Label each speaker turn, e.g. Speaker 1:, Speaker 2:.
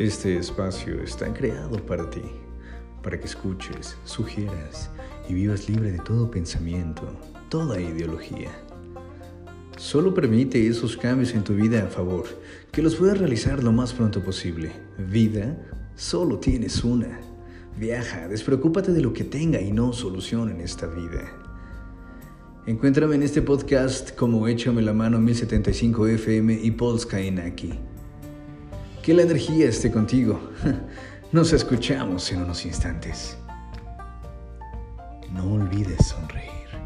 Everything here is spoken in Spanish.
Speaker 1: Este espacio está creado para ti, para que escuches, sugieras y vivas libre de todo pensamiento, toda ideología. Solo permite esos cambios en tu vida a favor, que los puedas realizar lo más pronto posible. Vida, solo tienes una. Viaja, despreocúpate de lo que tenga y no solución en esta vida. Encuéntrame en este podcast como Échame la mano 1075 FM y Polska aquí. Que la energía esté contigo. Nos escuchamos en unos instantes. No olvides sonreír.